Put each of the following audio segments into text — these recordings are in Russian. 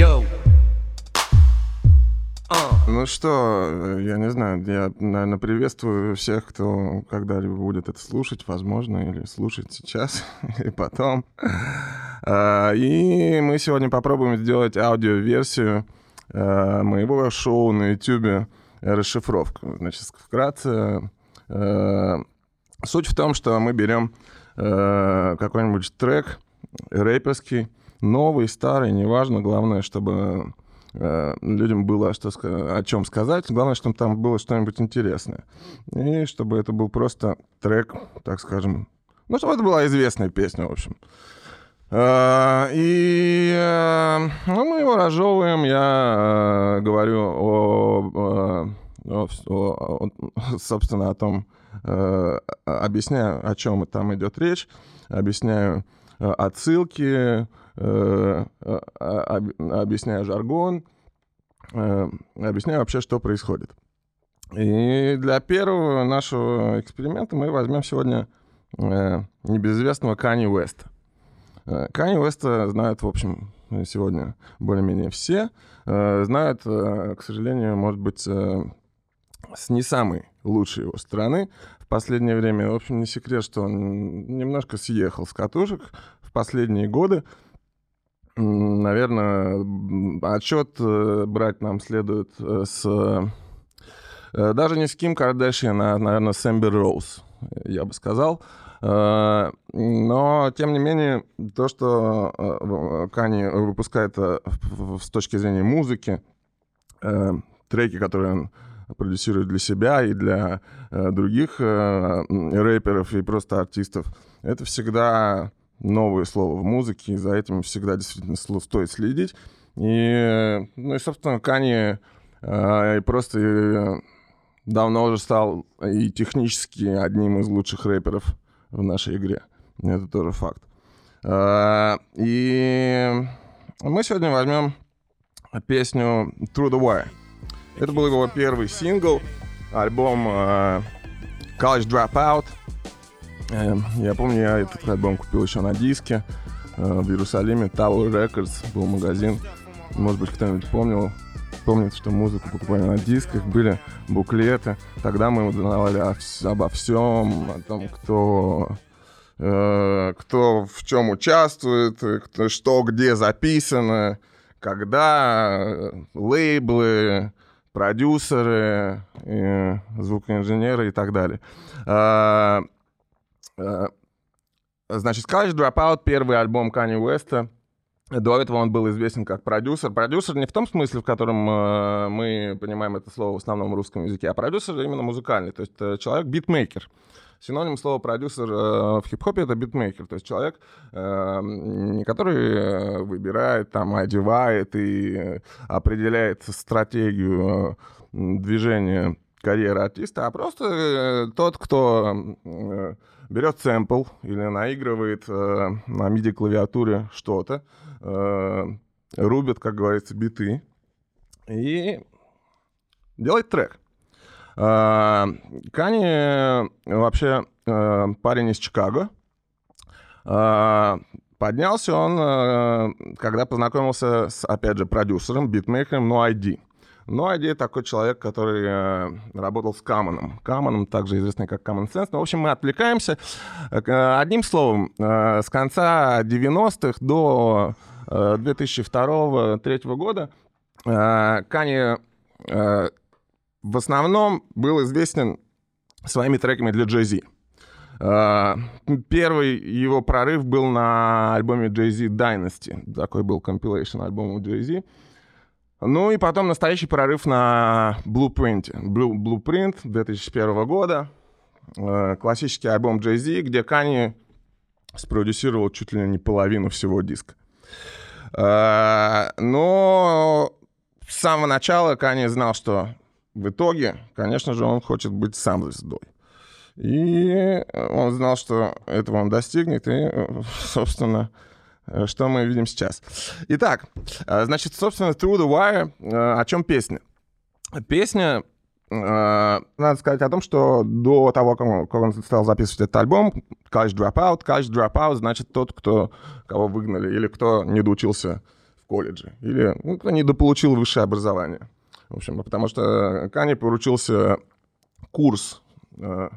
Uh. Ну что, я не знаю, я, наверное, приветствую всех, кто когда-либо будет это слушать, возможно, или слушать сейчас, и потом. А, и мы сегодня попробуем сделать аудиоверсию а, моего шоу на YouTube «Расшифровка». Значит, вкратце, а, суть в том, что мы берем какой-нибудь трек рэперский, новый, старый, неважно, главное, чтобы Э, людям было что, о чем сказать. Главное, чтобы там было что-нибудь интересное. И чтобы это был просто трек, так скажем. Ну, чтобы это была известная песня, в общем. Э, и э, ну, мы его разжевываем. Я говорю о, о, о, собственно, о том, объясняю, о чем там идет речь, объясняю отсылки, Э, а, объясняю жаргон, э, объясняю вообще, что происходит. И для первого нашего эксперимента мы возьмем сегодня э, небезызвестного Кани Уэста. Кани Уэста знают, в общем, сегодня более-менее все. Знают, к сожалению, может быть, с не самой лучшей его стороны в последнее время. В общем, не секрет, что он немножко съехал с катушек в последние годы. Наверное, отчет э, брать нам следует э, с... Э, даже не с Ким Кардашьян, а, наверное, с Эмбер Роуз, я бы сказал. Но, тем не менее, то, что Кани выпускает с точки зрения музыки, треки, которые он продюсирует для себя и для других рэперов и просто артистов, это всегда новые слова в музыке, и за этим всегда действительно стоит следить. И, ну и, собственно, Кани э, просто э, давно уже стал и технически одним из лучших рэперов в нашей игре. Это тоже факт. Э, и мы сегодня возьмем песню Through the Wire. Это был его первый сингл, альбом э, College Dropout — я помню, я этот альбом купил еще на диске э, в Иерусалиме. Tower Records был магазин. Может быть, кто-нибудь помнил, помнит, что музыку покупали на дисках, были буклеты. Тогда мы узнавали обо всем, о том, кто, э, кто в чем участвует, кто, что где записано, когда, э, лейблы, продюсеры, звукоинженеры и так далее. Э, значит, College Dropout, первый альбом Кани Уэста. До этого он был известен как продюсер. Продюсер не в том смысле, в котором э, мы понимаем это слово в основном русском языке, а продюсер именно музыкальный, то есть э, человек битмейкер. Синоним слова продюсер в хип-хопе это битмейкер, то есть человек, не который выбирает, там, одевает и определяет стратегию движения карьеры артиста, а просто тот, кто берет сэмпл или наигрывает э, на MIDI-клавиатуре что-то, э, рубит, как говорится, биты и делает трек. Э, Кани вообще э, парень из Чикаго. Э, поднялся он, э, когда познакомился с, опять же, продюсером, битмейкером No ID. Ну, Айди такой человек, который э, работал с Камоном. Камоном, также известный как Common Sense. Ну, в общем, мы отвлекаемся. Э, одним словом, э, с конца 90-х до э, 2002-2003 года э, Кани э, в основном был известен своими треками для Jay-Z. Uh, первый его прорыв был на альбоме Jay-Z Dynasty. Такой был compilation альбома Jay-Z. Ну и потом настоящий прорыв на Blueprint. Blueprint 2001 года. Э, классический альбом Jay-Z, где Кани спродюсировал чуть ли не половину всего диска. Э, но с самого начала Кани знал, что в итоге, конечно же, он хочет быть сам звездой. И он знал, что этого он достигнет, и, собственно, Э, что мы видим сейчас. Итак, э, значит, собственно, Through the Wire, э, о чем песня? Песня надо сказать о том, что до того, как он стал записывать этот альбом, College Dropout, College Dropout значит тот, кто, кого выгнали или кто не доучился в колледже. Или ну, кто недополучил высшее образование. В общем, потому что Кани поручился курс, э,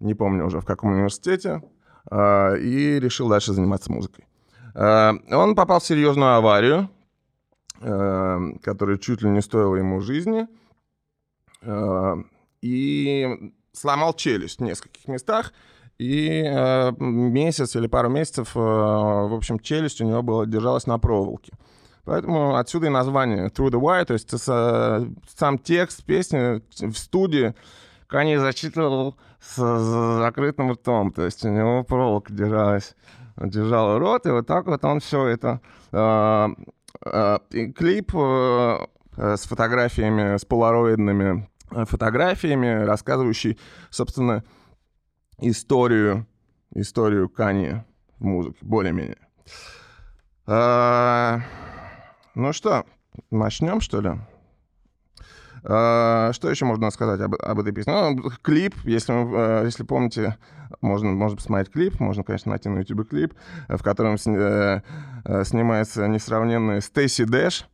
не помню уже в каком университете, э, и решил дальше заниматься музыкой. Э, он попал в серьезную аварию, которая чуть ли не стоила ему жизни, и сломал челюсть в нескольких местах, и месяц или пару месяцев, в общем, челюсть у него была, держалась на проволоке. Поэтому отсюда и название Through the Wire, то есть сам текст песни в студии Кани зачитывал с закрытым ртом, то есть у него проволока держалась, держала рот, и вот так вот он все это... Э, э, клип э, с фотографиями, с полароидными фотографиями, рассказывающий, собственно, историю, историю Кани в музыке, более-менее. Ну что, начнем, что ли? Uh, что еще можно сказать об, об этой песне? Ну, клип, если, uh, если помните, можно, можно посмотреть клип, можно, конечно, найти на YouTube клип, в котором с, uh, снимается несравненная Стейси Дэш,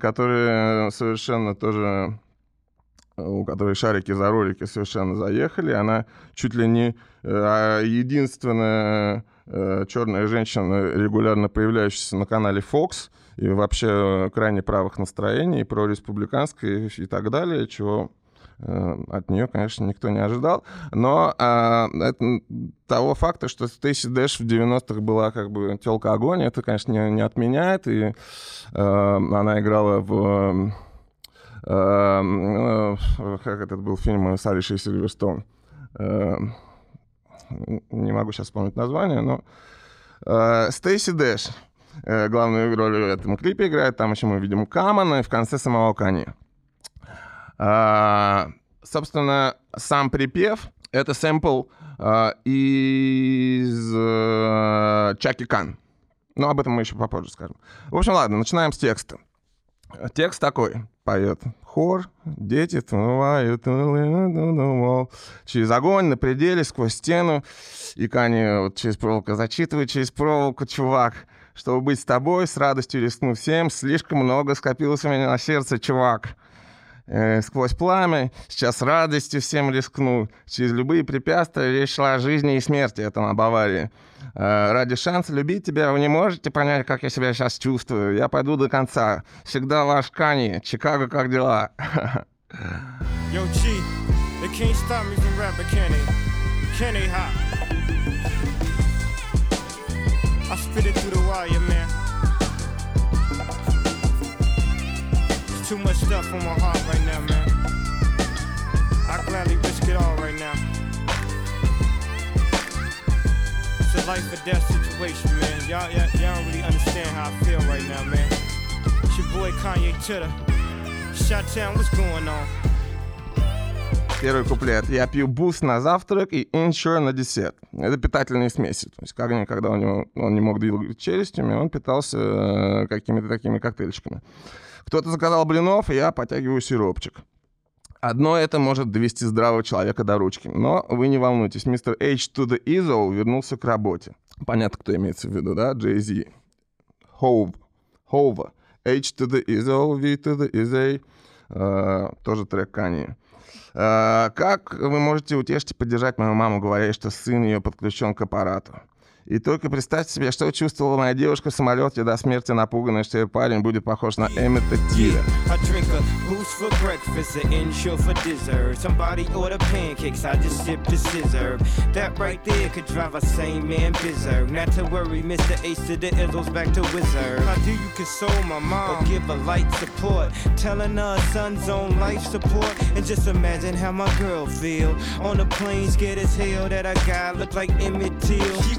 которая совершенно тоже у которой шарики за ролики совершенно заехали. Она чуть ли не а единственная черная женщина, регулярно появляющаяся на канале Fox, и вообще крайне правых настроений, про республиканское и так далее, чего э, от нее, конечно, никто не ожидал. Но а, это, того факта, что Стейси Дэш в 90-х была как бы телка огонь, это, конечно, не, не отменяет. И а, она играла в... А, как этот был фильм с Алишей Сильверстоун? А, не могу сейчас вспомнить название, но... Стейси Дэш главную роль в этом клипе играет. Там еще мы видим Камана и в конце самого Кани. А, собственно, сам припев — это сэмпл а, из а, Чаки Кан. Но об этом мы еще попозже скажем. В общем, ладно, начинаем с текста. Текст такой, поет хор, дети тумывают через огонь, на пределе, сквозь стену, и Кани вот через проволоку зачитывает через проволоку, чувак — чтобы быть с тобой, с радостью рискну всем. Слишком много скопилось у меня на сердце, чувак. Э, сквозь пламя, сейчас радостью всем рискну. Через любые препятствия речь шла о жизни и смерти, это на Баварии. Э, ради шанса любить тебя вы не можете понять, как я себя сейчас чувствую. Я пойду до конца. Всегда ваш Кани. Чикаго, как дела? Yo, G, they can't stop me from rapping, can they? Can they, I spit it through the wire, man. There's too much stuff on my heart right now, man. I gladly risk it all right now. It's a life or death situation, man. Y'all, y'all, y'all don't really understand how I feel right now, man. It's your boy Kanye Titter. Shot Town, what's going on? Первый куплет. Я пью буст на завтрак и иншур на десерт. Это питательные смеси. То есть как когда у него, он не мог двигать челюстями, он питался э, какими-то такими коктейльчиками. Кто-то заказал блинов, и я потягиваю сиропчик. Одно это может довести здравого человека до ручки. Но вы не волнуйтесь, мистер H to the Izzo вернулся к работе. Понятно, кто имеется в виду, да? Jay-Z. Hove. Hove. H to the Izzo, V to the Izzy. Uh, тоже трек Kanye. Э, как вы можете утешить и поддержать мою маму, говоря, что сын ее подключен к аппарату? И только представьте себе, что чувствовала моя девушка в самолете до смерти напуганная, что ее парень будет похож на Эммета like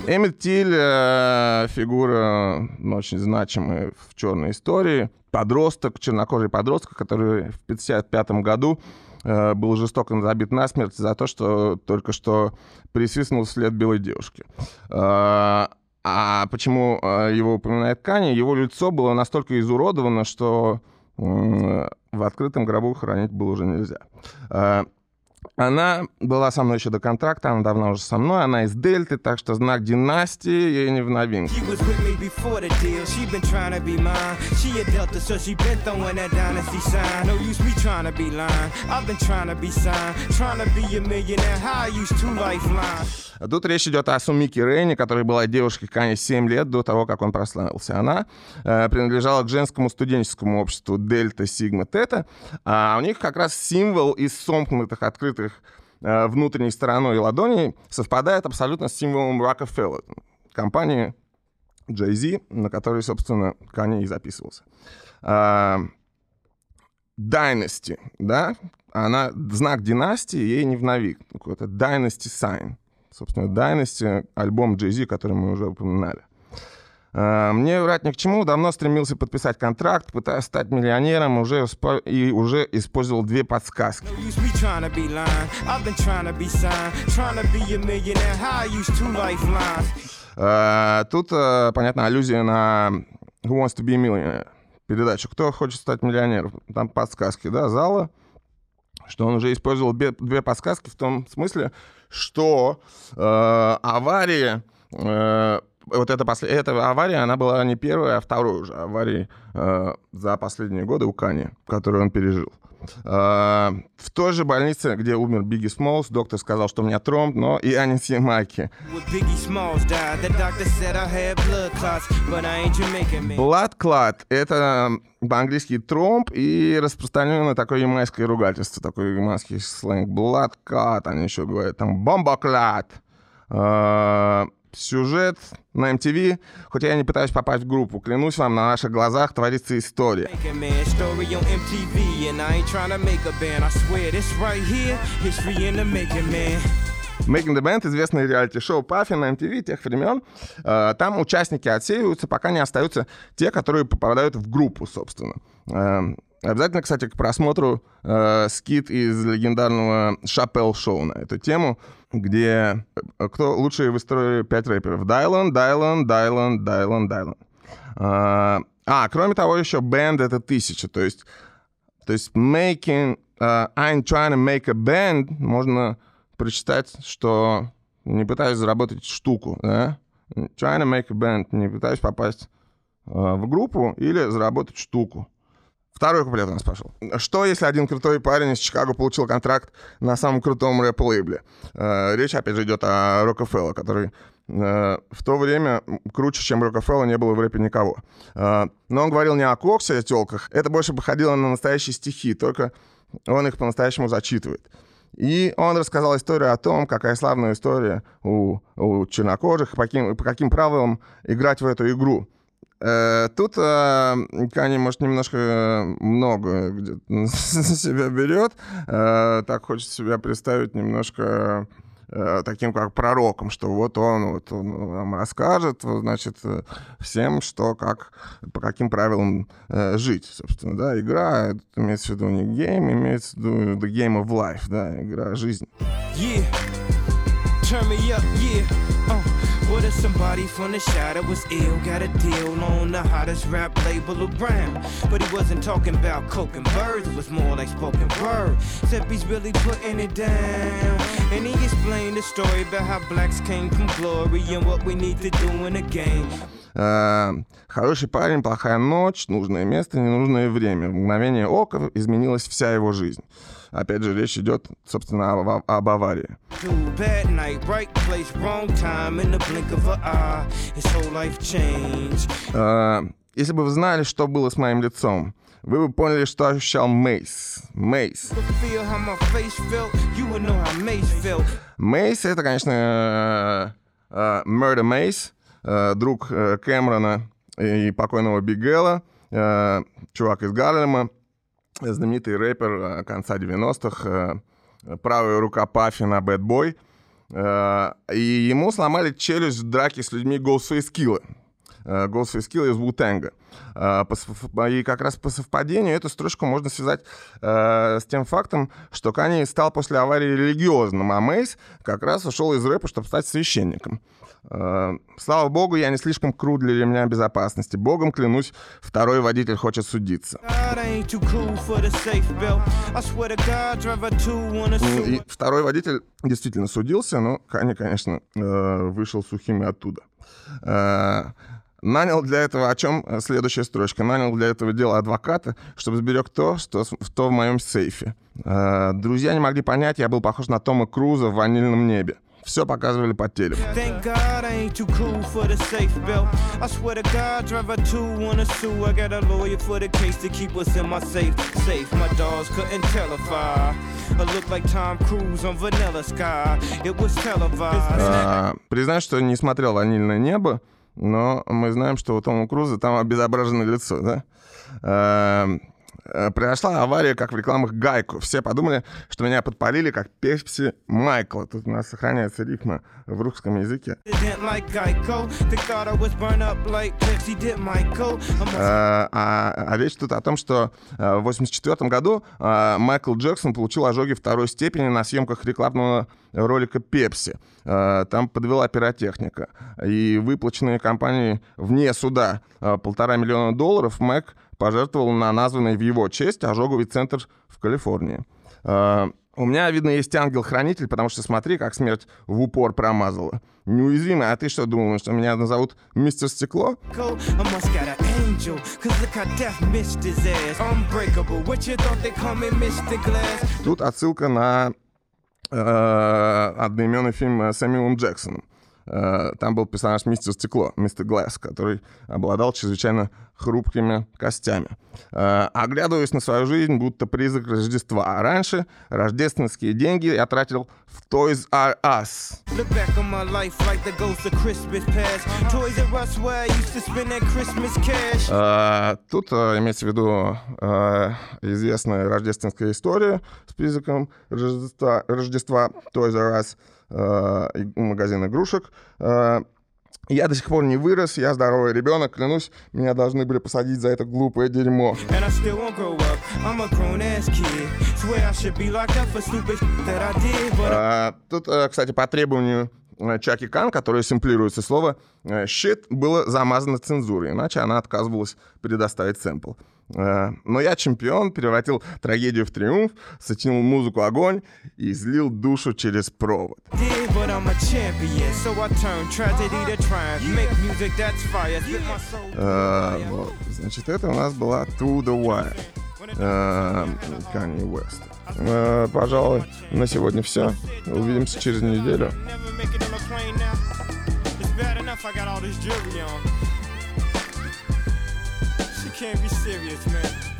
Emmett Стиль э, фигура очень значимая в черной истории. Подросток, чернокожий подросток, который в 1955 году э, был жестоко забит насмерть за то, что только что присвистнул вслед белой девушки. Э, а почему его упоминает Кани? Его лицо было настолько изуродовано, что в открытом гробу хранить было уже нельзя. Она была со мной еще до контракта, она давно уже со мной, она из Дельты, так что знак династии ей не в новинку. Тут речь идет о Сумике Рейне, которая была девушкой Кани 7 лет до того, как он прославился. Она э, принадлежала к женскому студенческому обществу Дельта Сигма Тета, а у них как раз символ из сомкнутых, открытых э, внутренней стороной ладоней совпадает абсолютно с символом Rockefeller, компании Jay-Z, на которой, собственно, Кани и записывался. А, Dynasty, да, она знак династии, ей не в новик. Какой-то Dynasty Sign. Собственно, Dynasty, альбом Jay-Z, который мы уже упоминали. А, Мне врать ни к чему, давно стремился подписать контракт, пытаясь стать миллионером, уже и уже использовал две подсказки. А, Тут, а, понятно, аллюзия на Who Wants to be a Millionaire. Передачу «Кто хочет стать миллионером?» Там подсказки, да, зала, что он уже использовал две, подсказки в том смысле, что э, авария, э, вот эта, после, эта авария, она была не первая, а второй уже аварии э, за последние годы у Кани, которую он пережил. Э, в той же больнице, где умер Бигги Смолс, доктор сказал, что у меня тромб, но и I had blood clot — это по-английски тромб и распространенное такое ямайское ругательство, такой ямайский сленг. Blood clot, они еще говорят, там бомбоклад. Э, Сюжет на MTV, хоть я не пытаюсь попасть в группу, клянусь вам, на наших глазах творится история. Making, the Band, известное реалити-шоу Паффи на MTV тех времен. Э, Там участники отсеиваются, пока не остаются те, которые попадают в группу, собственно. Э, Обязательно, кстати, к просмотру э, скит из легендарного Шапел шоу на эту тему, где э, кто лучшие в пять рэперов? Дайлан, Дайлан, Дайлан, Дайлан. Э, А, кроме того, еще band — это тысяча, то есть то есть making, uh, I'm trying to make a band, можно прочитать, что не пытаюсь заработать штуку, да? Trying to make a band, не пытаюсь попасть uh, в группу или заработать штуку. Второй куплет у нас пошел. Что, если один крутой парень из Чикаго получил контракт на самом крутом рэп-лейбле? Э, Речь, опять же, идет о Рокфелло, который э, в то время круче, чем Рокфелло, не было в рэпе никого. Э, Но он говорил не о коксе, о телках. Это больше походило на настоящие стихи, только он их по-настоящему зачитывает. И он рассказал историю о том, какая славная история у, у чернокожих, по каким, по каким правилам играть в эту игру. Э, Тут э, Кани, может, немножко э, много где-то себя берет. Э, Так хочет себя представить немножко таким как пророком, что вот он, вот он нам расскажет, значит, всем, что как, по каким правилам э, жить, собственно, да, игра, имеется в виду не гейм, имеется в виду the game of life, да, игра жизни. Yeah, turn me up, yeah. Uh, somebody from the shadow was ill, got a deal on the hottest rap label around? But he wasn't talking about coke and birds, it was more like spoken word. Except he's really putting it down. And he explained the story about how blacks came from glory and what we need to do in the game. Э, Хороший парень, плохая ночь, нужное место, ненужное время. В мгновение ока изменилась вся его жизнь. Опять же, речь идет, собственно, об, об аварии. Э, Если бы вы знали, что было с моим лицом, вы бы поняли, что ощущал Мейс. Мейс. Мейс — это, конечно, э, э, Murder Мейс, э, друг э, Кэмерона и покойного Бигела, э, чувак из Гарлема, знаменитый рэпер э, конца 90-х, э, правая рука Паффина. Э, И ему сломали челюсть в драке с людьми Ghostface Killah. э, Ghostface Killer из Wu-Tang. И как раз по совпадению эту строчку можно связать с тем фактом, что Канни стал после аварии религиозным, а Мейс как раз ушел из рэпа, чтобы стать священником. Слава богу, я не слишком крут для ремня безопасности. Богом клянусь, второй водитель хочет судиться. И второй водитель действительно судился, но Кани, конечно, вышел сухим и оттуда. Нанял для этого, о чем э, следующая строчка, нанял для этого дела адвоката, чтобы сберег то, что в, то в моем сейфе. Э, друзья не могли понять, я был похож на Тома Круза в «Ванильном небе». Все показывали по телеку. А, признаю, что не смотрел «Ванильное небо», но мы знаем, что у Тома Круза там обезображено лицо, да? Э, произошла авария, как в рекламах Гайку. Все подумали, что меня подпалили, как Пепси Майкла. Тут у нас сохраняется рифма в русском языке. А, а, а речь тут о том, что э, в 1984 году э, Майкл Джексон получил ожоги второй степени на съемках рекламного ролика Пепси. Там подвела пиротехника. И выплаченные компанией вне суда полтора миллиона долларов Мэг пожертвовал на названный в его честь ожоговый центр в Калифорнии. У меня, видно, есть ангел-хранитель, потому что смотри, как смерть в упор промазала. Неуязвимый, а ты что думал, что меня назовут мистер Стекло? Тут отсылка на э, одноименный фильм с Сэмюэлом Джексоном. Э, там был персонаж Мистер Стекло, Мистер Глэс, который обладал чрезвычайно хрупкими костями. Э, оглядываясь на свою жизнь, будто призрак Рождества. А раньше рождественские деньги я тратил в Toys R Us. Uh, тут имеется в виду известная рождественская история с призраком Рождества, Рождества Toys R Us. Э, магазин игрушек. Э, я до сих пор не вырос, я здоровый ребенок, клянусь, меня должны были посадить за это глупое дерьмо. А, тут, э, кстати, по требованию Чаки Кан, которое симплируется слово «shit», было замазано цензурой, иначе она отказывалась предоставить сэмпл. Э, но я чемпион, превратил трагедию в триумф, сочинил музыку огонь и излил душу через провод. Вот. Значит, это у нас была To The Wire. Uh, Kanye West. Пожалуй, на сегодня все. Увидимся через неделю. Can't be serious, man.